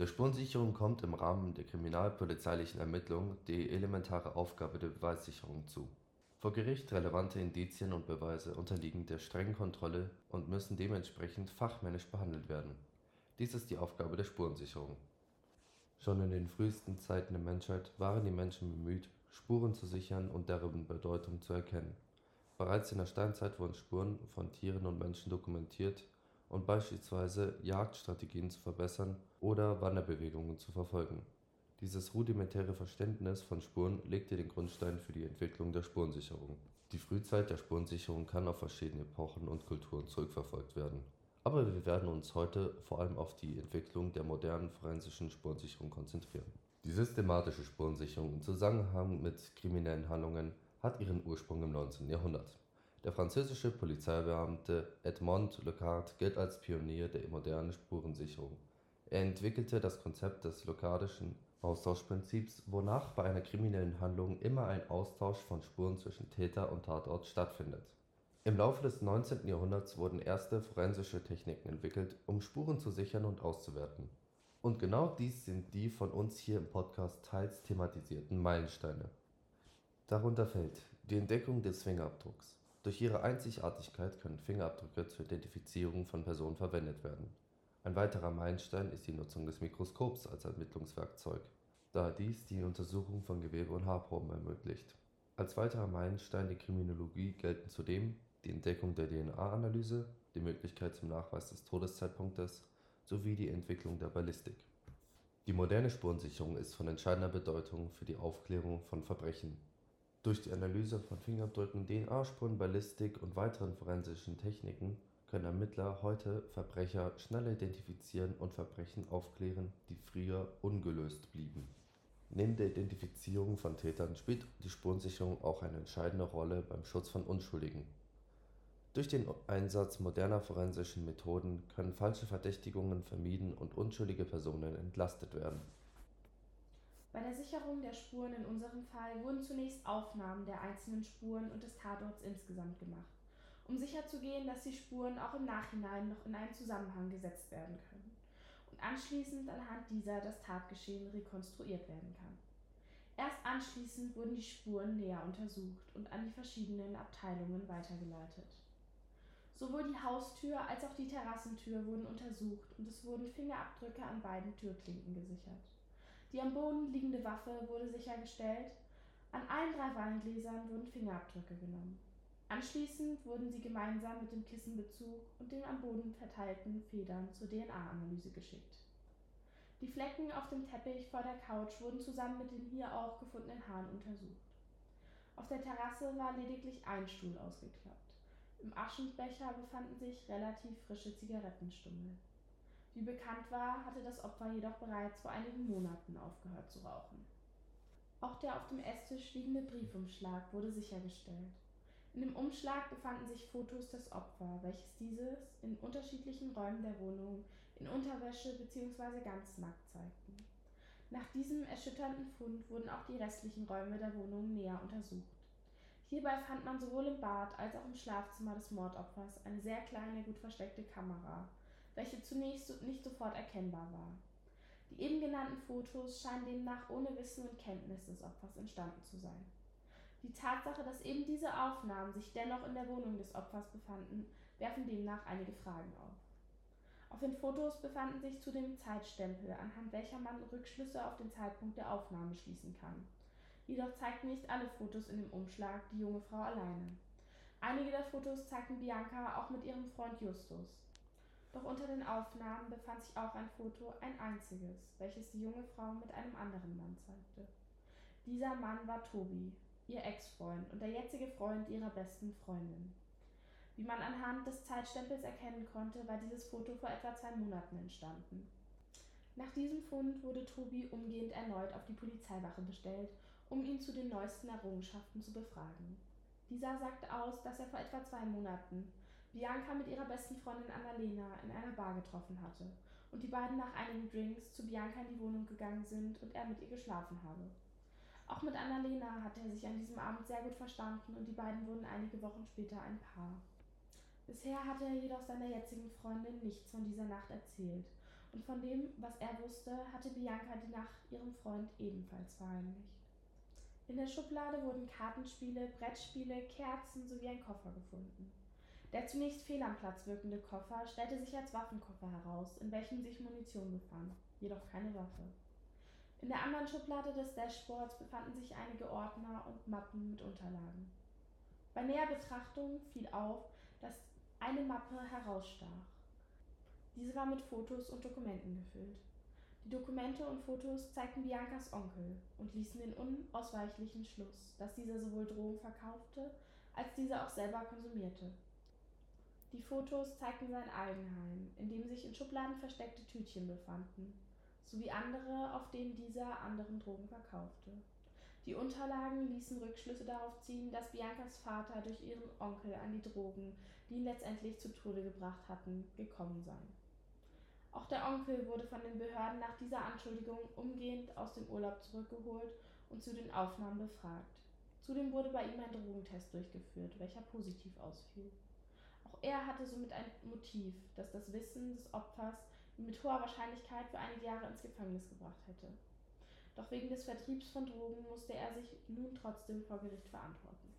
Der Spurensicherung kommt im Rahmen der kriminalpolizeilichen Ermittlungen die elementare Aufgabe der Beweissicherung zu. Vor Gericht relevante Indizien und Beweise unterliegen der strengen Kontrolle und müssen dementsprechend fachmännisch behandelt werden. Dies ist die Aufgabe der Spurensicherung. Schon in den frühesten Zeiten der Menschheit waren die Menschen bemüht, Spuren zu sichern und deren Bedeutung zu erkennen. Bereits in der Steinzeit wurden Spuren von Tieren und Menschen dokumentiert und beispielsweise Jagdstrategien zu verbessern oder Wanderbewegungen zu verfolgen. Dieses rudimentäre Verständnis von Spuren legte den Grundstein für die Entwicklung der Spurensicherung. Die Frühzeit der Spurensicherung kann auf verschiedene Epochen und Kulturen zurückverfolgt werden. Aber wir werden uns heute vor allem auf die Entwicklung der modernen forensischen Spurensicherung konzentrieren. Die systematische Spurensicherung im Zusammenhang mit kriminellen Handlungen hat ihren Ursprung im 19. Jahrhundert. Der französische Polizeibeamte Edmond Locard gilt als Pionier der modernen Spurensicherung. Er entwickelte das Konzept des Locardischen Austauschprinzips, wonach bei einer kriminellen Handlung immer ein Austausch von Spuren zwischen Täter und Tatort stattfindet. Im Laufe des 19. Jahrhunderts wurden erste forensische Techniken entwickelt, um Spuren zu sichern und auszuwerten. Und genau dies sind die von uns hier im Podcast teils thematisierten Meilensteine. Darunter fällt die Entdeckung des Fingerabdrucks. Durch ihre Einzigartigkeit können Fingerabdrücke zur Identifizierung von Personen verwendet werden. Ein weiterer Meilenstein ist die Nutzung des Mikroskops als Ermittlungswerkzeug, da dies die Untersuchung von Gewebe und Haarproben ermöglicht. Als weiterer Meilenstein der Kriminologie gelten zudem die Entdeckung der DNA-Analyse, die Möglichkeit zum Nachweis des Todeszeitpunktes sowie die Entwicklung der Ballistik. Die moderne Spurensicherung ist von entscheidender Bedeutung für die Aufklärung von Verbrechen durch die Analyse von Fingerabdrücken, DNA-Spuren, Ballistik und weiteren forensischen Techniken können Ermittler heute Verbrecher schneller identifizieren und Verbrechen aufklären, die früher ungelöst blieben. Neben der Identifizierung von Tätern spielt die Spurensicherung auch eine entscheidende Rolle beim Schutz von Unschuldigen. Durch den Einsatz moderner forensischen Methoden können falsche Verdächtigungen vermieden und unschuldige Personen entlastet werden bei der Sicherung der Spuren in unserem Fall wurden zunächst Aufnahmen der einzelnen Spuren und des Tatorts insgesamt gemacht, um sicherzugehen, dass die Spuren auch im Nachhinein noch in einen Zusammenhang gesetzt werden können und anschließend anhand dieser das Tatgeschehen rekonstruiert werden kann. Erst anschließend wurden die Spuren näher untersucht und an die verschiedenen Abteilungen weitergeleitet. Sowohl die Haustür als auch die Terrassentür wurden untersucht und es wurden Fingerabdrücke an beiden Türklinken gesichert. Die am Boden liegende Waffe wurde sichergestellt. An allen drei Weingläsern wurden Fingerabdrücke genommen. Anschließend wurden sie gemeinsam mit dem Kissenbezug und den am Boden verteilten Federn zur DNA-Analyse geschickt. Die Flecken auf dem Teppich vor der Couch wurden zusammen mit den hier auch gefundenen Haaren untersucht. Auf der Terrasse war lediglich ein Stuhl ausgeklappt. Im Aschenbecher befanden sich relativ frische Zigarettenstummel. Wie bekannt war, hatte das Opfer jedoch bereits vor einigen Monaten aufgehört zu rauchen. Auch der auf dem Esstisch liegende Briefumschlag wurde sichergestellt. In dem Umschlag befanden sich Fotos des Opfers, welches dieses in unterschiedlichen Räumen der Wohnung in Unterwäsche bzw. ganz nackt zeigten. Nach diesem erschütternden Fund wurden auch die restlichen Räume der Wohnung näher untersucht. Hierbei fand man sowohl im Bad als auch im Schlafzimmer des Mordopfers eine sehr kleine, gut versteckte Kamera, welche zunächst nicht sofort erkennbar war. Die eben genannten Fotos scheinen demnach ohne Wissen und Kenntnis des Opfers entstanden zu sein. Die Tatsache, dass eben diese Aufnahmen sich dennoch in der Wohnung des Opfers befanden, werfen demnach einige Fragen auf. Auf den Fotos befanden sich zudem Zeitstempel, anhand welcher man Rückschlüsse auf den Zeitpunkt der Aufnahme schließen kann. Jedoch zeigten nicht alle Fotos in dem Umschlag die junge Frau alleine. Einige der Fotos zeigten Bianca auch mit ihrem Freund Justus. Doch unter den Aufnahmen befand sich auch ein Foto, ein einziges, welches die junge Frau mit einem anderen Mann zeigte. Dieser Mann war Tobi, ihr Ex-Freund und der jetzige Freund ihrer besten Freundin. Wie man anhand des Zeitstempels erkennen konnte, war dieses Foto vor etwa zwei Monaten entstanden. Nach diesem Fund wurde Tobi umgehend erneut auf die Polizeiwache bestellt, um ihn zu den neuesten Errungenschaften zu befragen. Dieser sagte aus, dass er vor etwa zwei Monaten Bianca mit ihrer besten Freundin Annalena in einer Bar getroffen hatte und die beiden nach einigen Drinks zu Bianca in die Wohnung gegangen sind und er mit ihr geschlafen habe. Auch mit Annalena hatte er sich an diesem Abend sehr gut verstanden und die beiden wurden einige Wochen später ein Paar. Bisher hatte er jedoch seiner jetzigen Freundin nichts von dieser Nacht erzählt und von dem, was er wusste, hatte Bianca die Nacht ihrem Freund ebenfalls verheimlicht. In der Schublade wurden Kartenspiele, Brettspiele, Kerzen sowie ein Koffer gefunden. Der zunächst fehl am Platz wirkende Koffer stellte sich als Waffenkoffer heraus, in welchem sich Munition befand, jedoch keine Waffe. In der anderen Schublade des Dashboards befanden sich einige Ordner und Mappen mit Unterlagen. Bei näher Betrachtung fiel auf, dass eine Mappe herausstach. Diese war mit Fotos und Dokumenten gefüllt. Die Dokumente und Fotos zeigten Biancas Onkel und ließen den unausweichlichen Schluss, dass dieser sowohl Drogen verkaufte, als diese auch selber konsumierte. Die Fotos zeigten sein Eigenheim, in dem sich in Schubladen versteckte Tütchen befanden, sowie andere, auf denen dieser anderen Drogen verkaufte. Die Unterlagen ließen Rückschlüsse darauf ziehen, dass Biancas Vater durch ihren Onkel an die Drogen, die ihn letztendlich zu Tode gebracht hatten, gekommen sei. Auch der Onkel wurde von den Behörden nach dieser Anschuldigung umgehend aus dem Urlaub zurückgeholt und zu den Aufnahmen befragt. Zudem wurde bei ihm ein Drogentest durchgeführt, welcher positiv ausfiel. Er hatte somit ein Motiv, das das Wissen des Opfers mit hoher Wahrscheinlichkeit für einige Jahre ins Gefängnis gebracht hätte. Doch wegen des Vertriebs von Drogen musste er sich nun trotzdem vor Gericht verantworten